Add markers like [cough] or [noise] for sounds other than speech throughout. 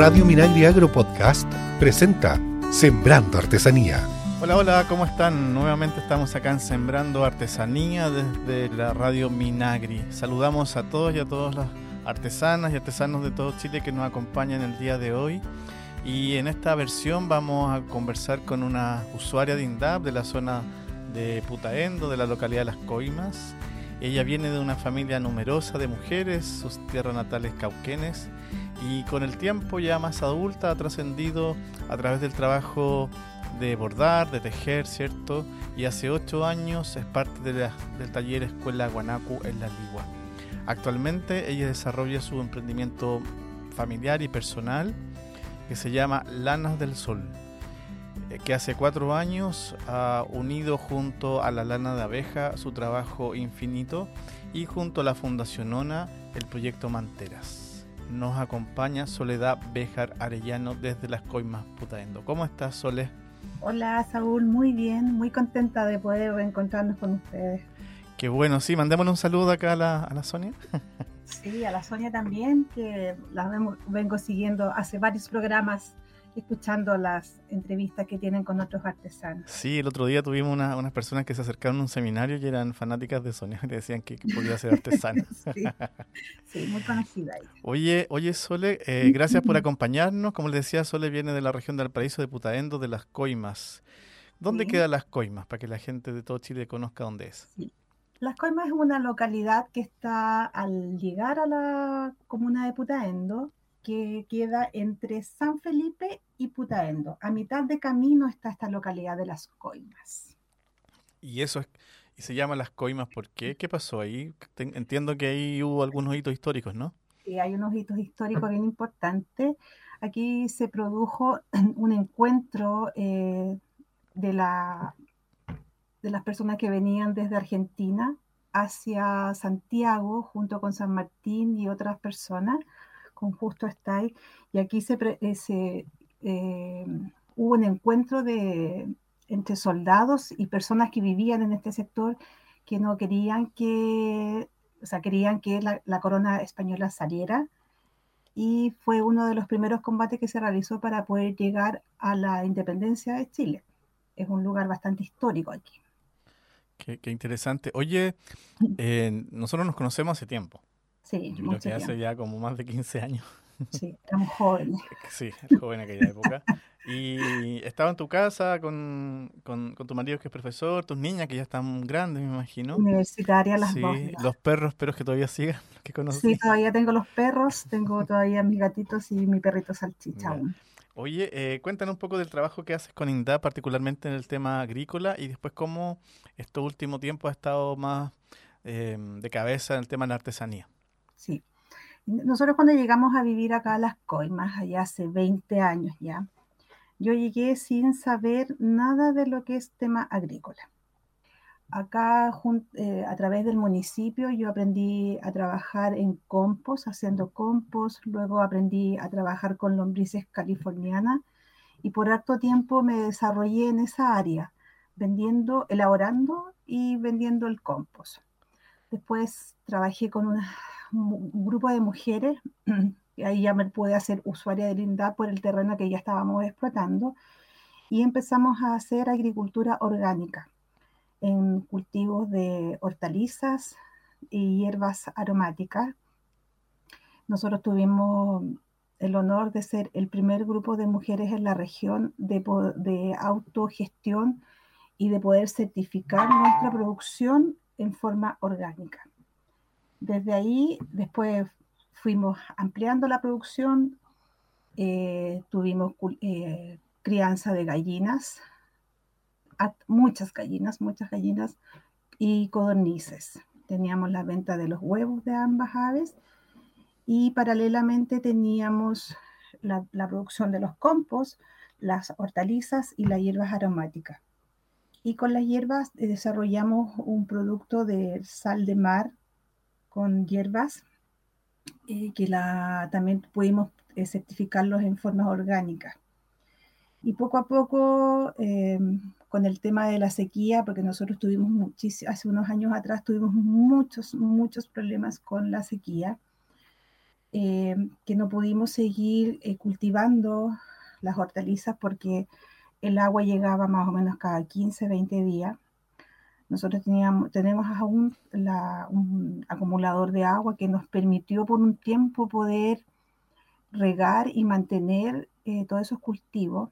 Radio Minagri Agro Podcast presenta Sembrando Artesanía. Hola, hola, ¿cómo están? Nuevamente estamos acá en Sembrando Artesanía desde la Radio Minagri. Saludamos a todos y a todas las artesanas y artesanos de todo Chile que nos acompañan el día de hoy. Y en esta versión vamos a conversar con una usuaria de INDAP de la zona de Putaendo, de la localidad de Las Coimas. Ella viene de una familia numerosa de mujeres, sus tierras natales cauquenes y con el tiempo ya más adulta ha trascendido a través del trabajo de bordar, de tejer, ¿cierto? Y hace ocho años es parte de del taller Escuela Guanacu en La Ligua. Actualmente ella desarrolla su emprendimiento familiar y personal que se llama Lanas del Sol, eh, que hace cuatro años ha unido junto a la lana de abeja su trabajo infinito y junto a la Fundación ONA el proyecto Manteras nos acompaña Soledad Béjar Arellano desde las Coimas Putaendo. ¿Cómo estás, Sole? Hola, Saúl, muy bien, muy contenta de poder reencontrarnos con ustedes. Qué bueno, sí, mandémosle un saludo acá a la, a la Sonia. Sí, a la Sonia también, que la vengo siguiendo hace varios programas escuchando las entrevistas que tienen con otros artesanos. Sí, el otro día tuvimos unas personas que se acercaron a un seminario y eran fanáticas de Sonia [laughs] y decían que, podía ser artesana. [laughs] sí, muy conocida. Oye, oye Sole, eh, gracias por acompañarnos. Como les decía, Sole viene de la región del Paraíso de Putaendo, de Las Coimas. ¿Dónde quedan Las Coimas? Para que la gente de todo Chile conozca dónde es. Las Coimas es una localidad que está al llegar a la comuna de Putaendo, que queda entre San Felipe y Putaendo. A mitad de camino está esta localidad de Las Coimas. Y eso es, y se llama Las Coimas, ¿por qué? ¿Qué pasó ahí? Entiendo que ahí hubo algunos hitos históricos, ¿no? Sí, hay unos hitos históricos bien importantes. Aquí se produjo [clears throat] un encuentro eh, de, la, de las personas que venían desde Argentina hacia Santiago junto con San Martín y otras personas con Justo ahí, y aquí se, eh, eh, hubo un encuentro de, entre soldados y personas que vivían en este sector que no querían que, o sea, querían que la, corona española saliera y fue uno de los primeros combates que se realizó para poder llegar a la independencia de Chile. Es un lugar bastante histórico aquí. Qué, interesante. Oye, [laughs] eh, nosotros nos conocemos hace tiempo. Sí, Yo creo que hace ya como más de 15 años. Sí, éramos jóvenes. [laughs] Sí, joven en aquella época. Y estaba en tu casa con, con, tu marido que es profesor, tus niñas que ya están grandes, me imagino. Universitarias las dos. Sí, los perros, perros que todavía sigan, que conoces. Sí, todavía tengo los perros, tengo todavía mis gatitos y mi perrito salchicha Oye, eh, cuéntanos un poco del trabajo que haces con INDA, particularmente en el tema agrícola, y después cómo este último tiempo ha estado más eh, de cabeza en el tema de la artesanía. Sí. Nosotros cuando llegamos a vivir acá a Las Coimas, allá hace 20 años ya, yo llegué sin saber nada de lo que es tema agrícola. Acá, eh, a través del municipio, yo aprendí a trabajar en compost, haciendo compost, luego aprendí a trabajar con lombrices californianas y por harto tiempo me desarrollé en esa área, vendiendo, elaborando y vendiendo el compost. Después trabajé con un grupo de mujeres, [clears throat] y ahí ya me pude hacer usuaria de Linda por el terreno que ya estábamos explotando, y empezamos a hacer agricultura orgánica en cultivos de hortalizas y hierbas aromáticas. Nosotros tuvimos el honor de ser el primer grupo de mujeres en la región de, de autogestión y de poder certificar nuestra producción en forma orgánica. Desde ahí, después fuimos ampliando la producción, eh, tuvimos eh, crianza de gallinas, muchas gallinas, muchas gallinas y codornices. Teníamos la venta de los huevos de ambas aves y paralelamente teníamos la, la producción de los compost, las hortalizas y las hierbas aromáticas. Y con las hierbas eh, desarrollamos un producto de sal de mar con hierbas, eh, que la, también pudimos eh, certificarlos en forma orgánica. Y poco a poco, em, con el tema de la sequía, porque nosotros tuvimos muchísimos, hace unos años atrás tuvimos muchos, muchos problemas con la sequía, eh, que no pudimos seguir eh, cultivando las hortalizas porque el agua llegaba más o menos cada 15, 20 días. Nosotros teníamos, tenemos aún un acumulador de agua que nos permitió por un tiempo poder regar y mantener eh, todos esos cultivos,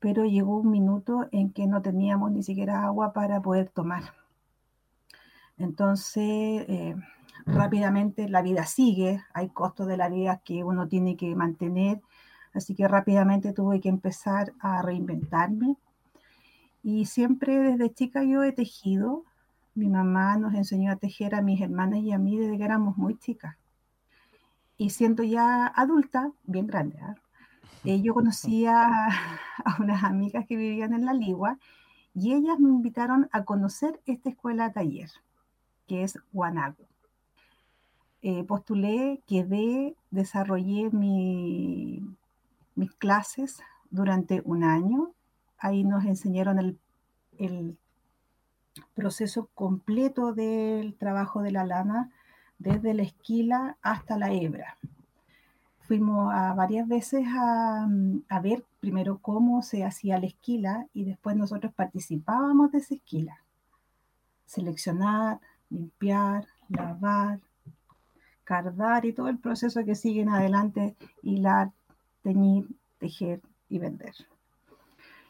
pero llegó un minuto en que no teníamos ni siquiera agua para poder tomar. Entonces, eh, rápidamente la vida sigue, hay costos de la vida que uno tiene que mantener, así que rápidamente tuve que empezar a reinventarme. Y siempre desde chica yo he tejido. Mi mamá nos enseñó a tejer a mis hermanas y a mí desde que éramos muy chicas. Y siendo ya adulta, bien grande, ¿eh? [laughs] Eh, yo conocía a unas amigas que vivían en La Ligua y ellas me invitaron a conocer esta escuela taller, que es Guanago. Eh, postulé, quedé, desarrollé mis clases durante un año. Ahí nos enseñaron el, el proceso completo del trabajo de la lana, desde la esquila hasta la hebra fuimos a varias veces a, a, ver primero cómo se hacía la esquila y después nosotros participábamos de esa esquila. Seleccionar, limpiar, lavar, cardar y todo el proceso que sigue en adelante, hilar, teñir, tejer y vender.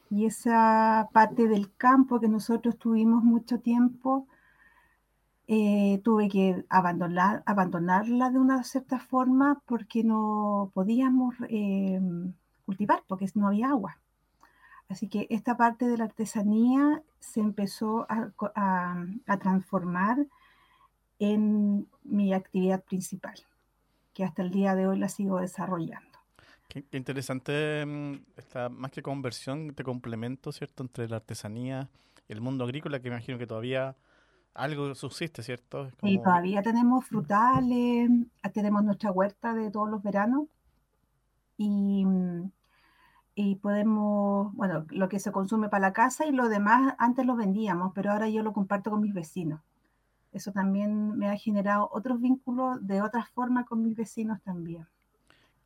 Y esa parte del campo que nosotros tuvimos mucho tiempo, eh, tuve que abandonar, abandonarla de una cierta forma porque no podíamos eh, cultivar, porque no había agua. Así que esta parte de la artesanía se empezó a, a, transformar en mi actividad principal, que hasta el día de hoy la sigo desarrollando. Qué, qué interesante mm, esta más que conversión de complemento, ¿cierto?, entre la artesanía y el mundo agrícola, que imagino que todavía algo subsiste, ¿cierto? Y todavía tenemos frutales, tenemos nuestra huerta de todos los veranos y, y podemos, bueno, lo que se consume para la casa y lo demás antes lo vendíamos, pero ahora yo lo comparto con mis vecinos. Eso también me ha generado otros vínculos de otra forma con mis vecinos también.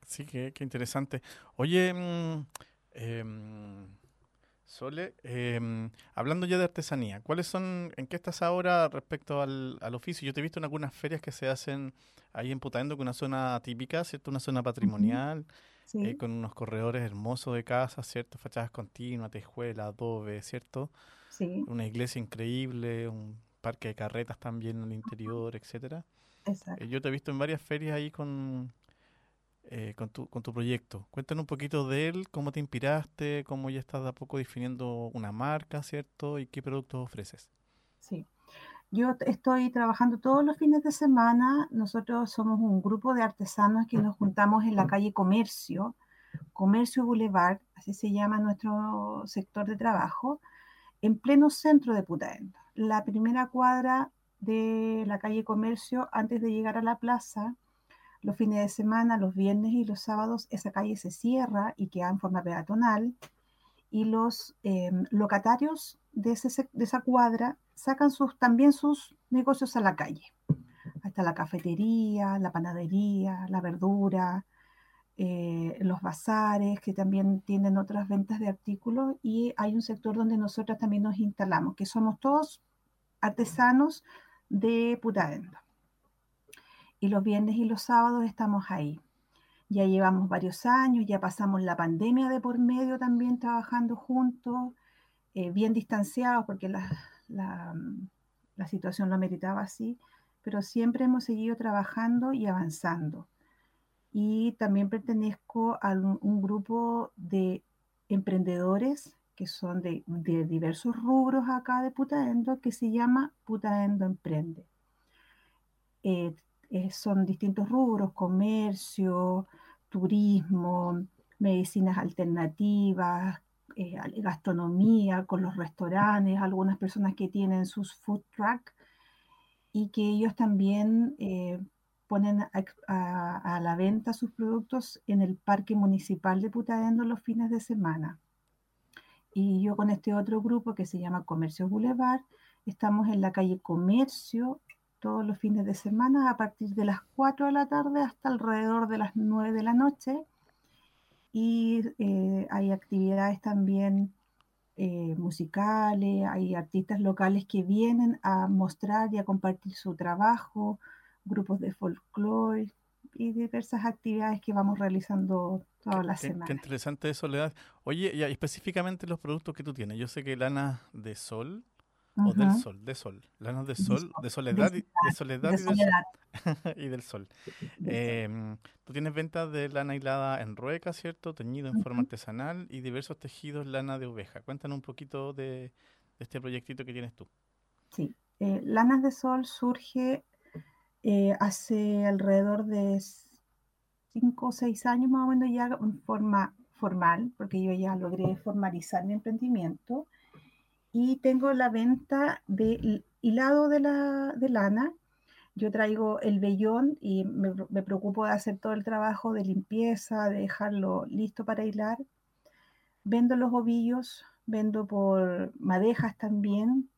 Sí, qué, qué interesante. Oye, mm, eh, Sole, em, hablando ya de artesanía, ¿cuáles son, en qué estás ahora respecto al, oficio? Yo te he visto en algunas ferias que se hacen ahí en Putaendo, con una zona típica, ¿cierto? Una zona patrimonial, eh, con unos corredores hermosos de casas, ¿cierto? Fachadas continuas, tejuela, adobe, ¿cierto? Sí. Una iglesia increíble, un parque de carretas también en el interior, etcétera. Exacto. Eh, yo te he visto en varias ferias ahí con, eh, con, tu, proyecto. Cuéntanos un poquito de él, cómo te inspiraste, cómo ya estás de a poco definiendo una marca, ¿cierto? Y qué productos ofreces. Sí. Yo estoy trabajando todos los fines de semana. Nosotros somos un grupo de artesanos que nos juntamos en la calle Comercio, Comercio Boulevard, así se llama nuestro sector de trabajo, en pleno centro de Putaendo. La primera cuadra de la calle Comercio, antes de llegar a la plaza, los fines de semana, los viernes y los sábados, esa calle se cierra y queda en forma peatonal y los em, locatarios de, esa cuadra sacan sus, también sus negocios a la calle. Hasta la cafetería, la panadería, la verdura, eh, los bazares que también tienen otras ventas de artículos y hay un sector donde nosotros también nos instalamos, que somos todos artesanos de Putaendo y los viernes y los sábados estamos ahí. Ya llevamos varios años, ya pasamos la pandemia de por medio también trabajando juntos, eh, bien distanciados porque la, la, la situación lo meritaba así, pero siempre hemos seguido trabajando y avanzando. Y también pertenezco a un, un grupo de emprendedores que son de, de, diversos rubros acá de Putaendo, que se llama Putaendo Emprende. Eh, eh, son distintos rubros, comercio, turismo, medicinas alternativas, eh, gastronomía, con los restaurantes, algunas personas que tienen sus food truck y que ellos también eh, ponen a, a, a, la venta sus productos en el Parque Municipal de Putaendo los fines de semana. Y yo con este otro grupo que se llama Comercio Boulevard, estamos en la calle Comercio todos los fines de semana a partir de las 4 de la tarde hasta alrededor de las 9 de la noche. Y eh, hay actividades también eh, musicales, hay artistas locales que vienen a mostrar y a compartir su trabajo, grupos de folclore y diversas actividades que vamos realizando todas las semanas. Qué interesante Soledad. Oye, y específicamente los productos que tú tienes. Yo sé que lana de sol o del sol, de sol, lanas de sol, de soledad, y, de soledad, y, del [laughs] sol. Em, tú tienes ventas de lana hilada en rueca, ¿cierto? Teñido en forma artesanal y diversos tejidos lana de oveja. Cuéntanos un poquito de, este proyectito que tienes tú. Sí, eh, Lanas de Sol surge eh, hace alrededor de cinco o seis años más o menos ya en forma formal, porque yo ya logré formalizar mi emprendimiento y tengo la venta de hilado de, la, de lana. Yo traigo el vellón y me, me, preocupo de hacer todo el trabajo de limpieza, de dejarlo listo para hilar. Vendo los ovillos, vendo por madejas también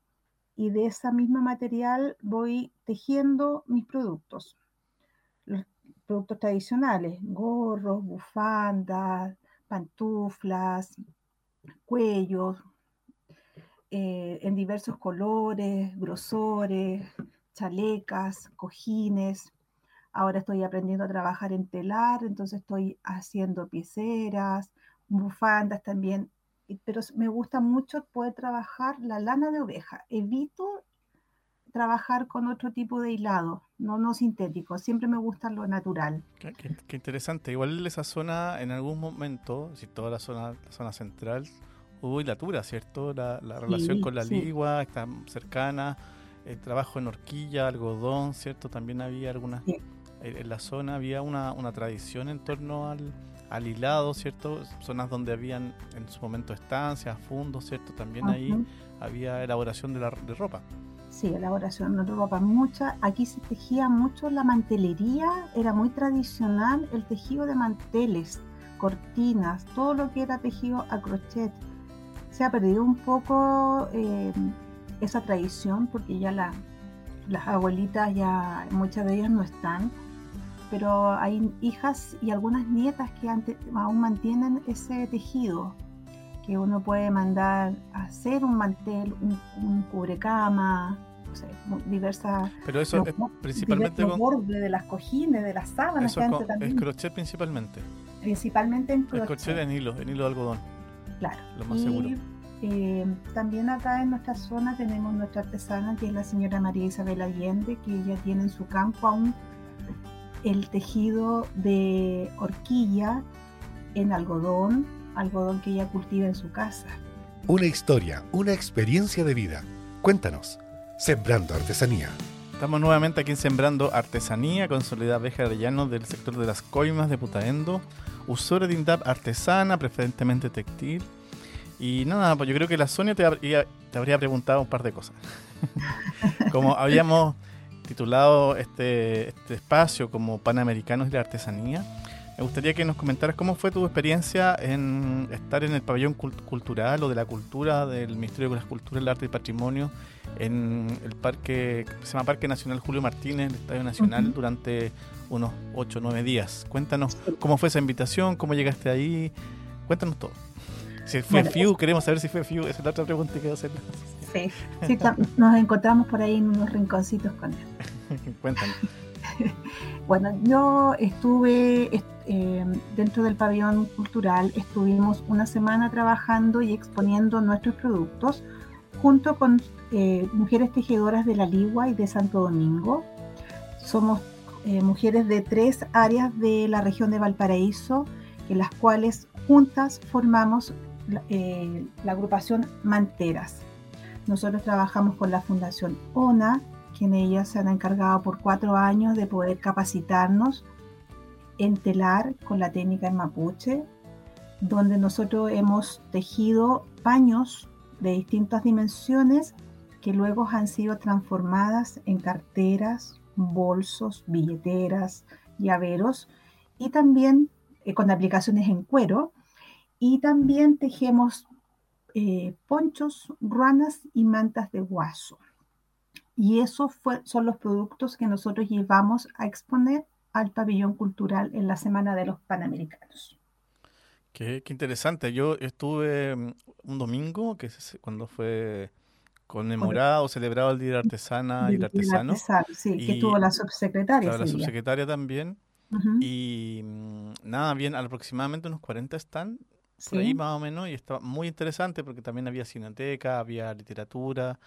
y de esa misma material voy tejiendo mis productos. Los productos tradicionales, gorros, bufandas, pantuflas, cuellos, eh, en diversos colores, grosores, chalecas, cojines. Ahora estoy aprendiendo a trabajar en telar, entonces estoy haciendo pieceras, bufandas también. Pero me gusta mucho poder trabajar la lana de oveja. Evito trabajar con otro tipo de hilado, no, no sintético. Siempre me gusta lo natural. Qué, interesante. Igual esa zona, en algún momento, si toda la zona, la zona central, hubo hilatura, ¿cierto? La, relación con la ligua está cercana, el trabajo en horquilla, algodón, ¿cierto? También había algunas, en la zona había una, tradición en torno al, al, hilado, ¿cierto? Zonas donde habían en su momento estancias, fundos, ¿cierto? También ahí había elaboración de, la, de ropa. Sí, elaboración de ropa, mucha. Aquí se tejía mucho la mantelería, era muy tradicional el tejido de manteles, cortinas, todo lo que era tejido a crochet se ha perdido un poco eh, esa tradición porque ya las abuelitas ya muchas de ellas no están, pero hay hijas y algunas nietas que aún mantienen ese tejido que uno puede mandar a hacer un mantel, un, cubrecama, no sé, diversas. Pero eso es principalmente con. borde de las cojines, de las sábanas. Eso es crochet principalmente. Principalmente en crochet. El crochet en hilo, en hilo de algodón. Claro. Lo más seguro. Eh, también acá en nuestra zona tenemos nuestra artesana, que es la señora María Isabel Allende, que ella tiene en su campo aún el tejido de horquilla en algodón, algodón que ella cultiva en su casa. Una historia, una experiencia de vida. Cuéntanos, Sembrando Artesanía. Estamos nuevamente aquí Sembrando Artesanía con Soledad Arellano del sector de las coimas de Putaendo usura de INDAP artesana, preferentemente textil. Y nada, pues yo creo que la Sonia te, habría preguntado un par de cosas. [laughs] como habíamos titulado este, este espacio como Panamericanos de la Artesanía, me gustaría que nos comentaras cómo fue tu experiencia en estar en el pabellón cultural o de la cultura del Ministerio de las Culturas, el Arte y Patrimonio en el parque, se llama Parque Nacional Julio Martínez, el Estadio Nacional, durante unos 8 o 9 días. Cuéntanos cómo fue esa invitación, cómo llegaste ahí, cuéntanos todo. Si fue FIU, queremos saber si fue FIU, esa es la otra pregunta que hacer. Sí, sí nos encontramos por ahí en unos rinconcitos con él. [laughs] Cuéntanos. [laughs] bueno, yo estuve eh, dentro del pabellón cultural, estuvimos una semana trabajando y exponiendo nuestros productos junto con eh, mujeres tejedoras de la Ligua y de Santo Domingo. Somos eh, mujeres de tres áreas de la región de Valparaíso, en las cuales juntas formamos la agrupación Manteras. Nosotros trabajamos con la Fundación ONA, quien ellas se han encargado por cuatro años de poder capacitarnos en telar con la técnica en mapuche, donde nosotros hemos tejido paños de distintas dimensiones que luego han sido transformadas en carteras, bolsos, billeteras, llaveros y también eh, con aplicaciones en cuero. Y también tejemos eh, ponchos, ruanas y mantas de guaso. Y esos son los productos que nosotros llevamos a exponer al pabellón cultural en la Semana de los Panamericanos. Qué, interesante. Yo estuve mm, un domingo, que es cuando fue conmemorado, celebrado el Día de la Artesana y el Artesano. sí, que estuvo la subsecretaria. la subsecretaria también. Y mm, nada, bien, aproximadamente unos 40 están por ahí más o menos, y estaba muy interesante porque también había cineteca, había literatura,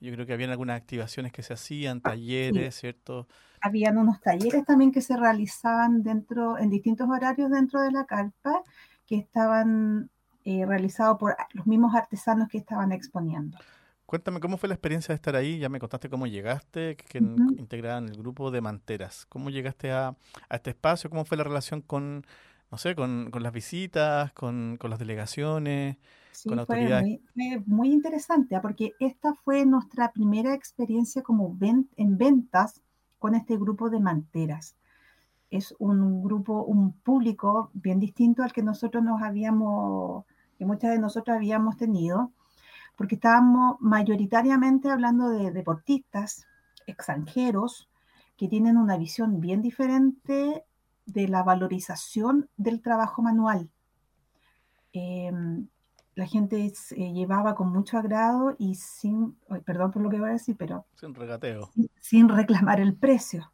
yo creo que habían algunas activaciones que se hacían, ah, talleres, ¿cierto? Habían unos talleres también que se realizaban dentro, en distintos horarios dentro de la carpa, que estaban eh, realizados por los mismos artesanos que estaban exponiendo. Cuéntame, ¿cómo fue la experiencia de estar ahí? Ya me contaste cómo llegaste, que integraban el grupo de manteras. ¿Cómo llegaste a, a, este espacio? ¿Cómo fue la relación con, no sé, con, con las visitas, con, con las delegaciones? Sí, fue muy, interesante, ¿ah? porque esta fue nuestra primera experiencia como en ventas con este grupo de manteras. Es un grupo, un público bien distinto al que nosotros nos habíamos, que muchas de nosotros habíamos tenido, porque estábamos mayoritariamente hablando de deportistas extranjeros que tienen una visión bien diferente de la valorización del trabajo manual. Em, la gente se eh, llevaba con mucho agrado y sin, perdón por lo que voy a decir, pero... Sin regateo. Sin, reclamar el precio,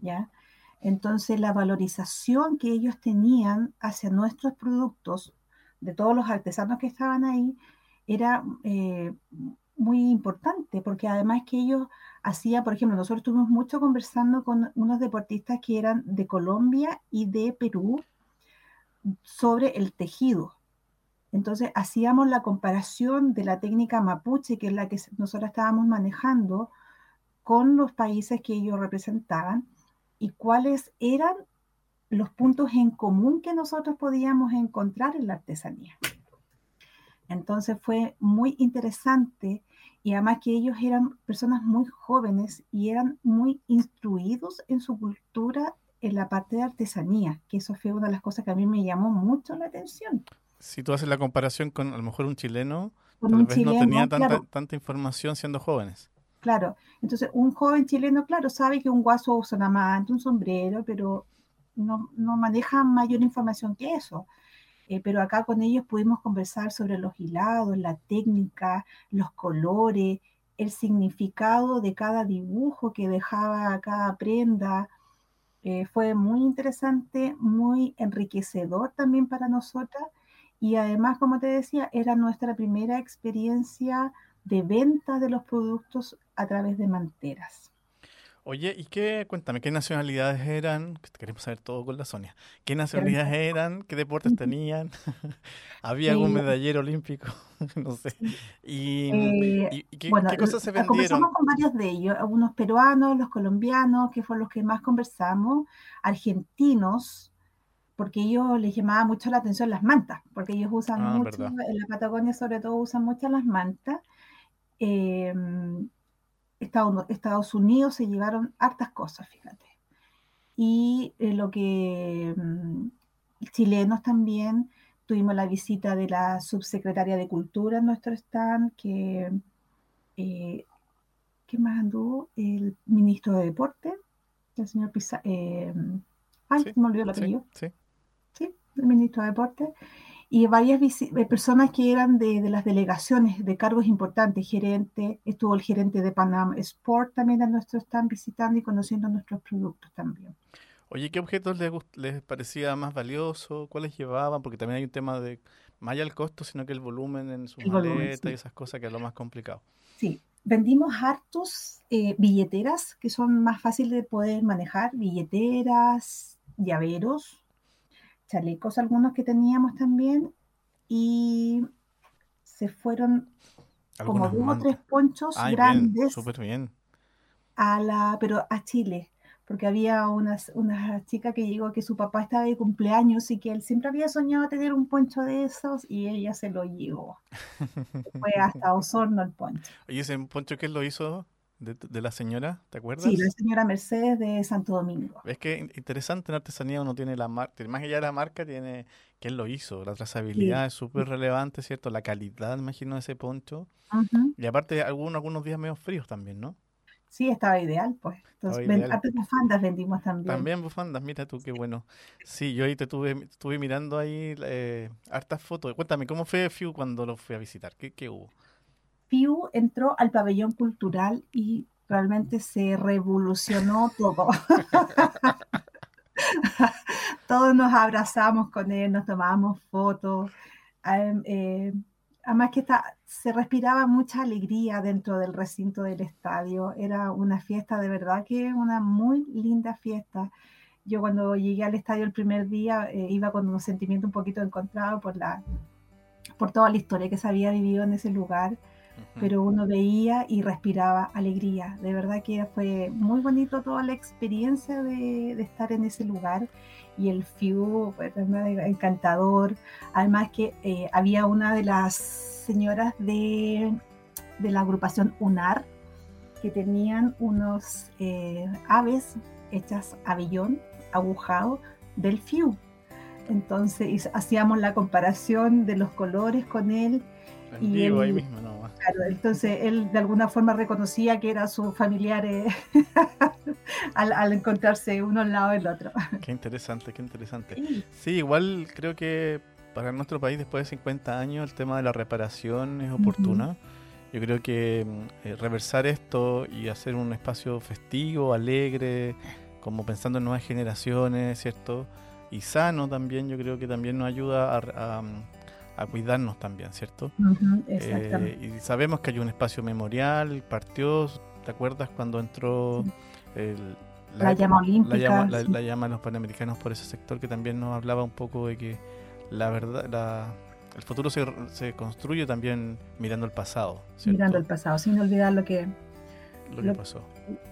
¿ya? Entonces la valorización que ellos tenían hacia nuestros productos, de todos los artesanos que estaban ahí, era eh, muy importante, porque además que ellos hacían, por ejemplo, nosotros estuvimos mucho conversando con unos deportistas que eran de Colombia y de Perú sobre el tejido, entonces hacíamos la comparación de la técnica mapuche, que es la que nosotros estábamos manejando, con los países que ellos representaban y cuáles eran los puntos en común que nosotros podíamos encontrar en la artesanía. Entonces fue muy interesante y además que ellos eran personas muy jóvenes y eran muy instruidos en su cultura en la parte de artesanía, que eso fue una de las cosas que a mí me llamó mucho la atención. Si tú haces la comparación con a lo mejor un chileno, tal vez no tenía tanta, tanta información siendo jóvenes. Claro, entonces un joven chileno, claro, sabe que un guaso usa una manta, un sombrero, pero no, no maneja mayor información que eso. Eh, pero acá con ellos pudimos conversar sobre los hilados, la técnica, los colores, el significado de cada dibujo que dejaba cada prenda. Eh, fue muy interesante, muy enriquecedor también para nosotras y además, como te decía, era nuestra primera experiencia de venta de los productos a través de manteras. Oye, ¿y qué? Cuéntame, ¿qué nacionalidades eran? Queremos saber todo con la Sonia. ¿Qué nacionalidades eran? ¿Qué deportes tenían? [laughs] ¿Había algún medallero olímpico? [laughs] no sé. ¿Y, eh, qué, cosas se vendieron? Conversamos con varios de ellos, algunos peruanos, los colombianos, que fueron los que más conversamos, argentinos, porque ellos les llamaba mucho la atención las mantas, porque ellos usan ah, mucho, en la Patagonia sobre todo usan mucho las mantas. Em, Estados, Unidos se llevaron hartas cosas, fíjate. Y eh, lo que mm, chilenos también, tuvimos la visita de la subsecretaria de Cultura en nuestro stand, que, eh, ¿qué más anduvo? El ministro de Deporte, el señor Pizarro. Eh, ay, me olvidó el apellido. sí el ministro de Deportes, y varias eh, personas que eran de, las delegaciones de cargos importantes, gerente, estuvo el gerente de Panam Sport también a nuestro están visitando y conociendo nuestros productos también. Oye, ¿qué objetos les, les parecía más valioso? ¿Cuáles llevaban? Porque también hay un tema de, más allá el costo, sino que el volumen en su maleta y esas cosas que es lo más complicado. Sí, vendimos hartos eh, billeteras que son más fáciles de poder manejar, billeteras, llaveros, chalecos algunos que teníamos también y se fueron como dos o tres ponchos grandes bien. a la pero a Chile porque había una, una chica que llegó que su papá estaba de cumpleaños y que él siempre había soñado tener un poncho de esos y ella se lo llevó. [laughs] Fue hasta Osorno el poncho. ¿Y ese poncho que él lo hizo? De, la señora, ¿te acuerdas? Sí, la señora Mercedes de Santo Domingo. Es que interesante en artesanía uno tiene la marca, más allá de la marca tiene quién lo hizo, la trazabilidad es súper relevante, ¿cierto? La calidad, imagino, de ese poncho. Y aparte algunos, algunos días medio fríos también, ¿no? Sí, estaba ideal, pues. Entonces, ven, bufandas vendimos también. También bufandas, mira tú, qué bueno. Sí, yo ahí te tuve, estuve mirando ahí eh, hartas fotos. Cuéntame, ¿cómo fue FIU cuando lo fui a visitar? ¿Qué, qué hubo? FIU entró al pabellón cultural y realmente se revolucionó todo. [laughs] Todos nos abrazamos con él, nos tomábamos fotos. Eh, además que se respiraba mucha alegría dentro del recinto del estadio. Era una fiesta de verdad que una muy linda fiesta. Yo cuando llegué al estadio el primer día eh, iba con un sentimiento un poquito encontrado por, la, por toda la historia que se había vivido en ese lugar pero uno veía y respiraba alegría. De verdad que fue muy bonito toda la experiencia de, estar en ese lugar y el FIU fue encantador. Además que eh, había una de las señoras de, la agrupación UNAR que tenían unos eh, aves hechas a billón, agujado, del FIU. Entonces hacíamos la comparación de los colores con él y ahí mismo, no. Claro, entonces él de alguna forma reconocía que eran sus familiares [laughs] al, encontrarse uno al lado del otro. [laughs] Qué interesante, qué interesante. Sí. igual creo que para nuestro país después de 50 años el tema de la reparación es oportuna. Yo creo que eh, reversar esto y hacer un espacio festivo, alegre, como pensando en nuevas generaciones, ¿cierto? Y sano también, yo creo que también nos ayuda a, a cuidarnos también, ¿cierto? Eh, y sabemos que hay un espacio memorial, partió, ¿te acuerdas cuando entró la, llama olímpica? La llama, los panamericanos por ese sector que también nos hablaba un poco de que la verdad, el futuro se, se construye también mirando el pasado. Mirando el pasado, sin olvidar lo que, lo que pasó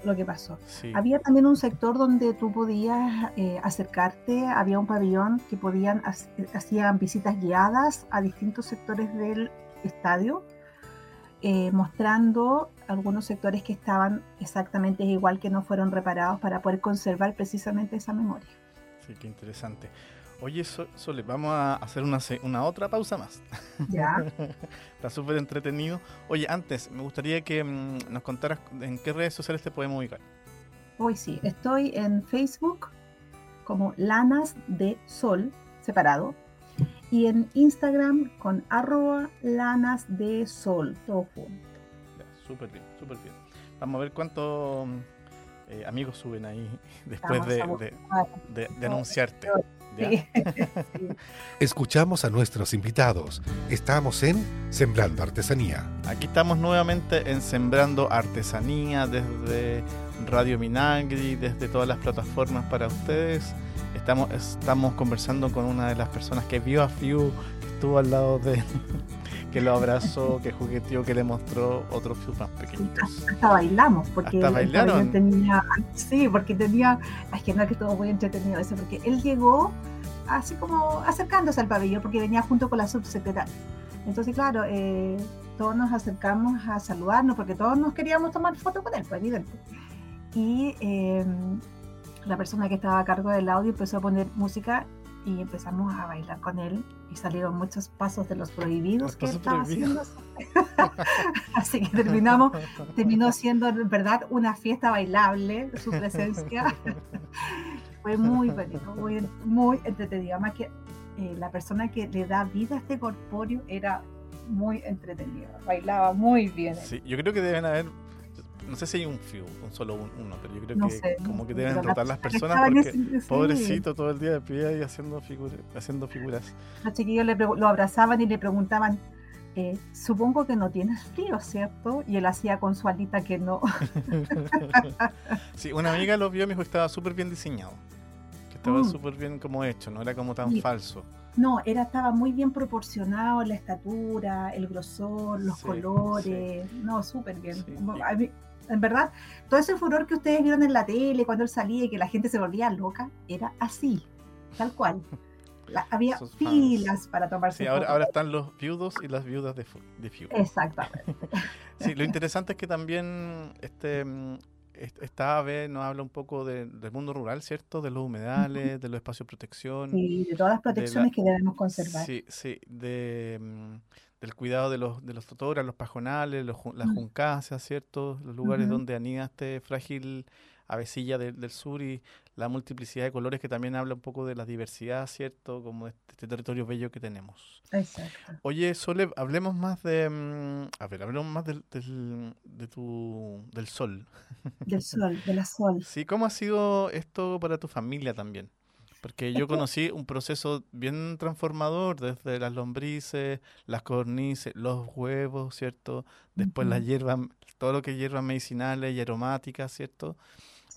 lo que pasó. Había también un sector donde tú podías eh, acercarte, había un pabellón que podían hacían visitas guiadas a distintos sectores del estadio, eh, mostrando algunos sectores que estaban exactamente igual que no fueron reparados para poder conservar precisamente esa memoria. Sí, qué interesante. Oye, Sole, vamos a hacer una, una otra pausa más. Ya. [laughs] Está súper entretenido. Oye, antes, me gustaría que mm, nos contaras en qué redes sociales te podemos ubicar. Hoy sí, estoy en Facebook como Lanas de Sol, separado, y en Instagram con arroba Lanas de Sol, todo junto. Súper bien, súper bien. Vamos a ver cuántos eh, amigos suben ahí [laughs] después de, de anunciarte. [laughs] Escuchamos a nuestros invitados. Estamos en Sembrando Artesanía. Aquí estamos nuevamente en Sembrando Artesanía desde Radio Minagri, desde todas las plataformas para ustedes. Estamos, estamos conversando con una de las personas que vio a Fiu, que estuvo al lado de que lo abrazó, que jugueteó, que le mostró otros Fiu más pequeñitos. Hasta bailamos, porque ¿Hasta bailaron? tenía, sí, porque tenía, es que no es que estuvo muy entretenido eso, porque él llegó así como acercándose al pabellón, porque venía junto con la subsecretaria. Entonces, claro, eh, todos nos acercamos a saludarnos, porque todos nos queríamos tomar foto con él, pues evidente. Y em, la persona que estaba a cargo del audio empezó a poner música y empezamos a bailar con él y salieron muchos pasos de los prohibidos que estaba haciendo. [laughs] Así que terminamos, terminó siendo en verdad una fiesta bailable, su presencia. [laughs] Fue muy bonito, muy, muy entretenido. Además que eh, la persona que le da vida a este corpóreo era muy entretenido, bailaba muy bien. Sí, yo creo que deben haber no sé si hay un few, un solo uno, pero yo creo que como que deben rotar las personas porque pobrecito todo el día de pie y haciendo, figuras haciendo figuras. Los chiquillos le lo abrazaban y le preguntaban, eh, supongo que no tienes frío, ¿cierto? Y él hacía con su alita que no. [laughs] sí, una amiga lo vio y me dijo que estaba súper bien diseñado, que estaba mm. súper bien como hecho, no era como tan falso. No, era, estaba muy bien proporcionado la estatura, el grosor, los colores, no, súper bien. En verdad, todo ese furor que ustedes vieron en la tele cuando él salía y que la gente se volvía loca, era así, tal cual. había filas para tomarse sí, ahora, ahora, están los viudos y las viudas de, de Exactamente. [laughs] sí, lo interesante es que también este esta ave nos habla un poco del mundo rural, ¿cierto? De los humedales, de los espacios de protección. Sí, de todas las protecciones que debemos conservar. Sí, sí, de, del cuidado de los, de los tutoras, los pajonales, los, las mm. juncáceas, ¿cierto? Los lugares donde anida este frágil avecilla del sur y la multiplicidad de colores que también habla un poco de la diversidad, ¿cierto? Como este, este territorio bello que tenemos. Exacto. Oye, Sole, hablemos más de... Mm, a ver, hablemos más del, del, de tu, del sol. Del sol, de la [laughs] sol. Sí, ¿cómo ha sido esto para tu familia también? Porque yo conocí un proceso bien transformador, desde las lombrices, las cornices, los huevos, ¿cierto? Después las hierbas, todo lo que es hierbas medicinales y aromáticas, ¿cierto?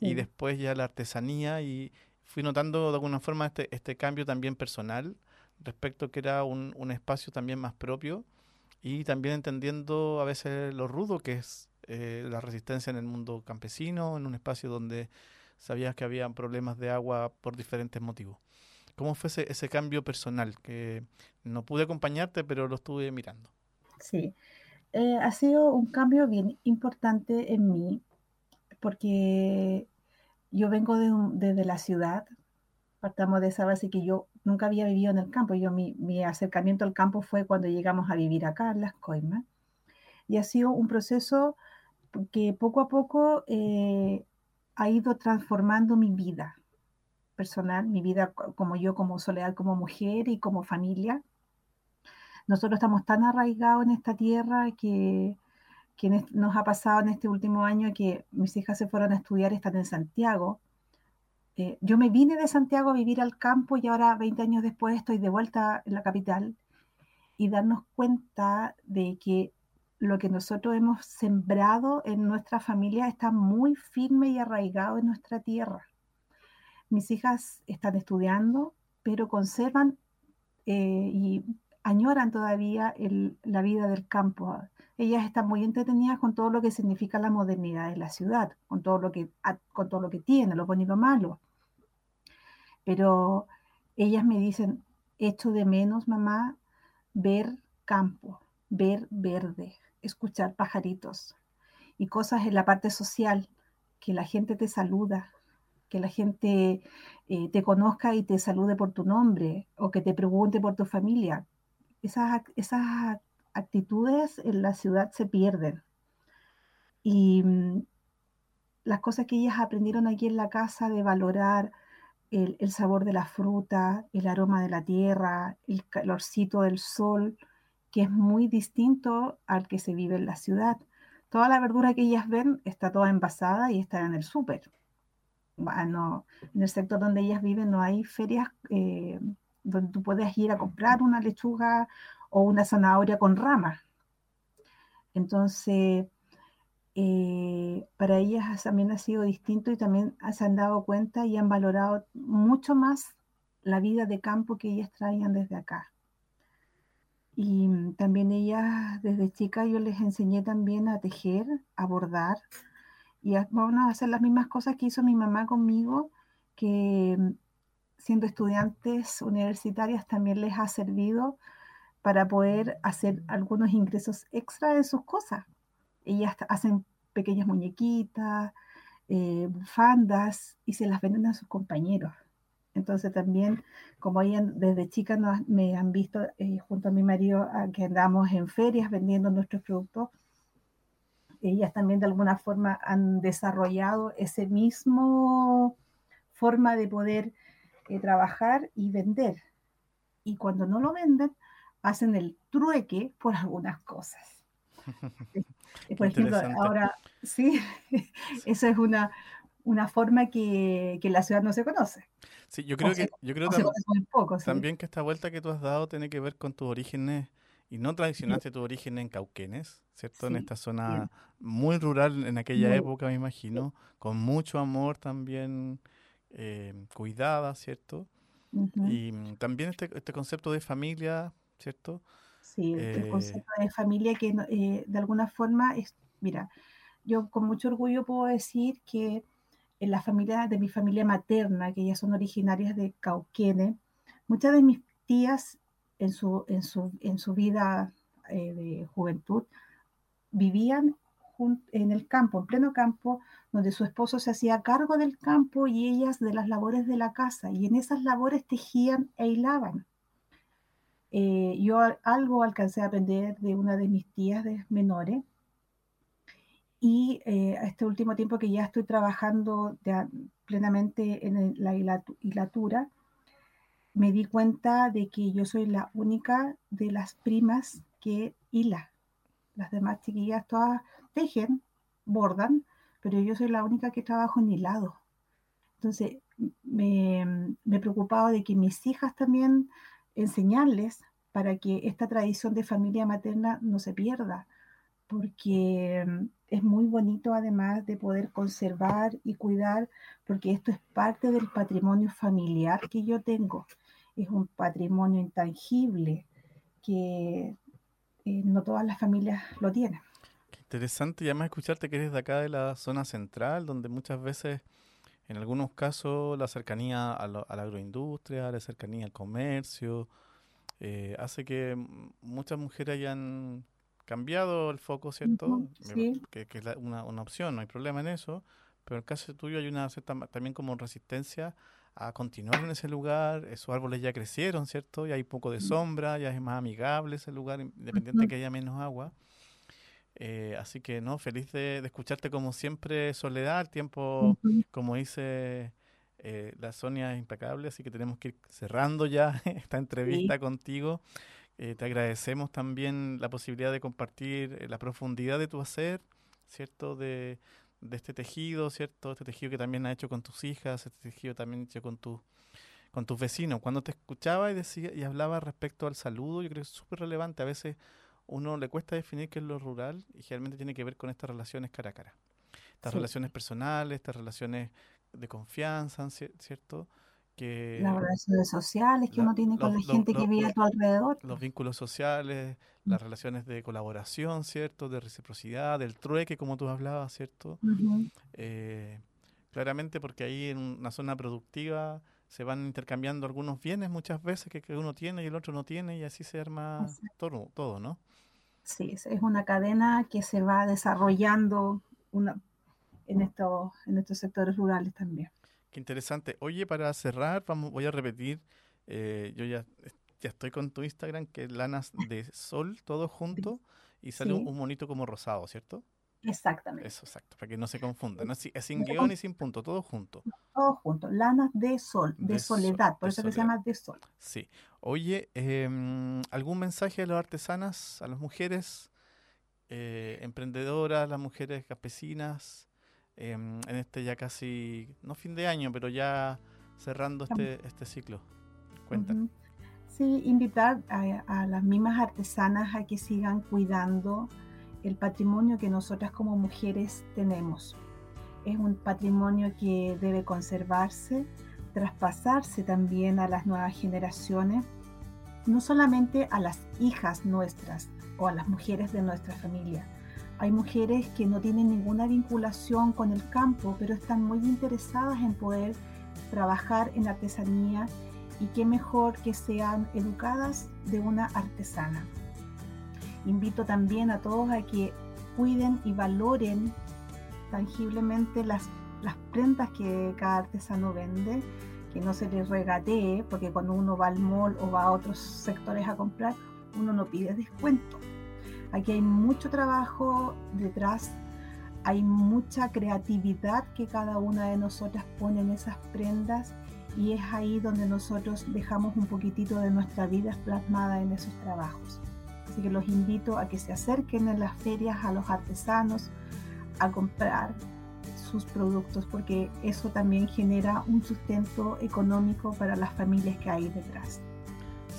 Y después ya la artesanía y fui notando de alguna forma este, este cambio también personal respecto que era un, un espacio también más propio y también entendiendo a veces lo rudo que es eh, la resistencia en el mundo campesino, en un espacio donde sabías que había problemas de agua por diferentes motivos. ¿Cómo fue ese, cambio personal? Que no pude acompañarte, pero lo estuve mirando. Sí, eh, ha sido un cambio bien importante en mí, porque yo vengo de desde la ciudad, partamos de esa base que yo nunca había vivido en el campo. Yo, mi, mi acercamiento al campo fue cuando llegamos a vivir acá, en Las Coimas, y ha sido un proceso que poco a poco eh, ha ido transformando mi vida personal, mi vida como yo, como Soledad, como mujer y como familia. Nosotros estamos tan arraigados en esta tierra que, nos ha pasado en este último año que mis hijas se fueron a estudiar, están en Santiago. Eh, yo me vine de Santiago a vivir al campo y ahora 20 años después estoy de vuelta en la capital y darnos cuenta de que lo que nosotros hemos sembrado en nuestra familia está muy firme y arraigado en nuestra tierra. Mis hijas están estudiando, pero conservan eh, y añoran todavía la vida del campo. Ellas están muy entretenidas con todo lo que significa la modernidad de la ciudad, con todo lo que, con todo lo que tiene, lo bueno y lo malo. Pero ellas me dicen, echo de menos, mamá, ver campo, ver verde, escuchar pajaritos y cosas en la parte social, que la gente te saluda, que la gente eh, te conozca y te salude por tu nombre o que te pregunte por tu familia. Esas, esas actitudes en la ciudad se pierden. Y mm, las cosas que ellas aprendieron aquí en la casa de valorar el, el sabor de la fruta, el aroma de la tierra, el calorcito del sol, que es muy distinto al que se vive en la ciudad. Toda la verdura que ellas ven está toda envasada y está en el súper. Bueno, en el sector donde ellas viven no hay ferias eh, donde tú puedes ir a comprar una lechuga o una zanahoria con ramas. Entonces, eh, para ellas también ha sido distinto y también se han dado cuenta y han valorado mucho más la vida de campo que ellas traían desde acá. Y mm, también ellas, desde chica, yo les enseñé también a tejer, a bordar. Y a, vamos a hacer las mismas cosas que hizo mi mamá conmigo, que mm, siendo estudiantes universitarias también les ha servido para poder hacer algunos ingresos extra de sus cosas. Ellas hacen pequeñas muñequitas, eh, bufandas y se las venden a sus compañeros. Entonces también, como hayan, desde chicas me han visto eh, junto a mi marido que andamos en ferias vendiendo nuestros productos, ellas también de alguna forma han desarrollado ese mismo forma de poder eh, trabajar y vender. Y cuando no lo venden, hacen el trueque por algunas cosas. [laughs] por ejemplo, ahora, [laughs] sí, [laughs] eso es una, una forma que, que, la ciudad no se conoce. Sí, yo creo que yo creo también que esta vuelta que tú has dado tiene que ver con tus orígenes y no tradicionaste tu origen en Cauquenes, ¿cierto? en esta zona muy rural en aquella época, me imagino, con mucho amor también eh, cuidada, ¿cierto? Y mm, también este, este concepto de familia, ¿cierto? Sí, el eh, concepto de familia que eh, de alguna forma es, mira, yo con mucho orgullo puedo decir que en la familia de mi familia materna, que ellas son originarias de Cauquene, muchas de mis tías en su, en su, en su vida eh, de juventud vivían en el campo, en pleno campo, donde su esposo se hacía cargo del campo y ellas de las labores de la casa, y en esas labores tejían e hilaban. Eh, yo algo alcancé a aprender de una de mis tías de menores y eh, este último tiempo que ya estoy trabajando plenamente en la hilatura, me di cuenta de que yo soy la única de las primas que hila. Las demás chiquillas todas tejen, bordan, pero yo soy la única que trabajo en hilado. Entonces, me, me preocupaba de que mis hijas también enseñarles para que esta tradición de familia materna no se pierda, porque es muy bonito además de poder conservar y cuidar, porque esto es parte del patrimonio familiar que yo tengo. Es un patrimonio intangible que eh, no todas las familias lo tienen. Qué interesante, y además escucharte que eres de acá de la zona central, donde muchas veces, en algunos casos, la cercanía a, la agroindustria, la cercanía al comercio, eh, hace que muchas mujeres hayan cambiado el foco, ¿cierto? Que, es una, opción, no hay problema en eso, pero en el caso tuyo hay una cierta también como resistencia a continuar en ese lugar, esos árboles ya crecieron, ¿cierto? Y hay poco de sombra, ya es más amigable ese lugar, independiente de que haya menos agua. Eh, así que, no, feliz de, escucharte como siempre, Soledad, el tiempo, como dice eh, la Sonia, es impecable, así que tenemos que ir cerrando ya [laughs] esta entrevista contigo. Eh, te agradecemos también la posibilidad de compartir eh, la profundidad de tu hacer, ¿cierto? De, de este tejido, ¿cierto? Este tejido que también has hecho con tus hijas, este tejido también hecho con, tu, con tus vecinos. Cuando te escuchaba y, decía, y hablaba respecto al saludo, yo creo que es súper relevante. A veces uno le cuesta definir qué es lo rural y generalmente tiene que ver con estas relaciones cara a cara. Estas relaciones personales, estas relaciones de confianza, ¿cierto? Las relaciones sociales que uno tiene con la gente que vive a tu alrededor. Los vínculos sociales, las relaciones de colaboración, ¿cierto? De reciprocidad, del trueque, como tú hablabas, ¿cierto? Eh, claramente porque ahí en una zona productiva se van intercambiando algunos bienes muchas veces que, uno tiene y el otro no tiene y así se arma todo, todo, ¿no? Sí, es una cadena que se va desarrollando una, en, estos, en estos sectores rurales también. Qué interesante. Oye, para cerrar, vamos, voy a repetir, eh, yo ya, ya estoy con tu Instagram, que es Lanas de Sol, todo junto, y sale un, monito como rosado, ¿cierto? Exactamente. Eso, exacto, para que no se confunda. No, es sin guion y sin punto, todo junto. Todo junto, lanas de sol, de, soledad, por eso que se llama de sol. Sí. Oye, em, ¿algún mensaje a las artesanas, a las mujeres eh, emprendedoras, las mujeres campesinas, Em, en este ya casi, no fin de año, pero ya cerrando este, este ciclo. Cuenta. Sí, invitar a, las mismas artesanas a que sigan cuidando el patrimonio que nosotras como mujeres tenemos. Es un patrimonio que debe conservarse, traspasarse también a las nuevas generaciones, no solamente a las hijas nuestras o a las mujeres de nuestra familia, hay mujeres que no tienen ninguna vinculación con el campo, pero están muy interesadas en poder trabajar en artesanía y qué mejor que sean educadas de una artesana. Invito también a todos a que cuiden y valoren tangiblemente las, prendas que cada artesano vende, que no se les regatee, porque cuando uno va al mall o va a otros sectores a comprar, uno no pide descuento Aquí hay mucho trabajo detrás, hay mucha creatividad que cada una de nosotras pone en esas prendas y es ahí donde nosotros dejamos un poquitito de nuestra vida plasmada en esos trabajos. Así que los invito a que se acerquen en las ferias a los artesanos a comprar sus productos porque eso también genera un sustento económico para las familias que hay detrás.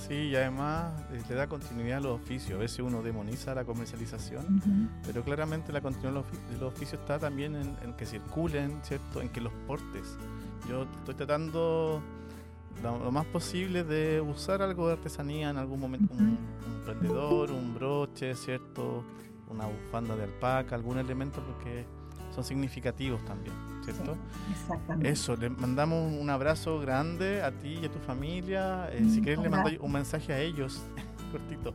Sí, y además eh, le da continuidad a los oficios. A veces uno demoniza la comercialización, pero claramente la continuidad de los oficios está también en, que circulen, ¿cierto? En que los portes. Yo estoy tratando lo, más posible de usar algo de artesanía en algún momento, un, un prendedor, un broche, ¿cierto? Una bufanda de alpaca, algún elemento, porque son significativos también, ¿cierto? exactamente. Eso, le mandamos un abrazo grande a ti y a tu familia. Eh, si quieres, le mando un mensaje a ellos, [laughs] cortito.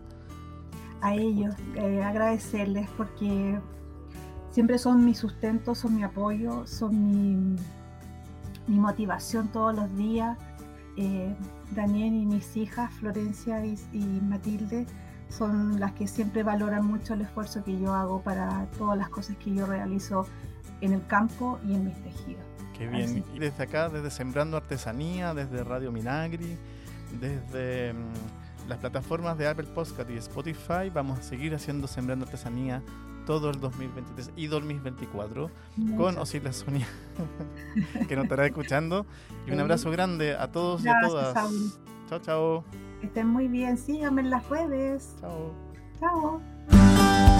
A ellos, eh, agradecerles porque siempre son mi sustento, son mi apoyo, son mi, mi motivación todos los días. eh, Daniel y mis hijas, Florencia y, Matilde, son las que siempre valoran mucho el esfuerzo que yo hago para todas las cosas que yo realizo en el campo y en mis tejidos. Qué bien. Y desde acá, desde Sembrando Artesanía, desde Radio Minagri, desde mm, las plataformas de Apple Podcast y Spotify, vamos a seguir haciendo Sembrando Artesanía todo el 2023 y 2024 con Osila Sonia, [laughs] que nos estará escuchando. Y un abrazo grande a todos y a todas. Chao, chao. estén muy bien. Síganme en las redes. Chao. Chao.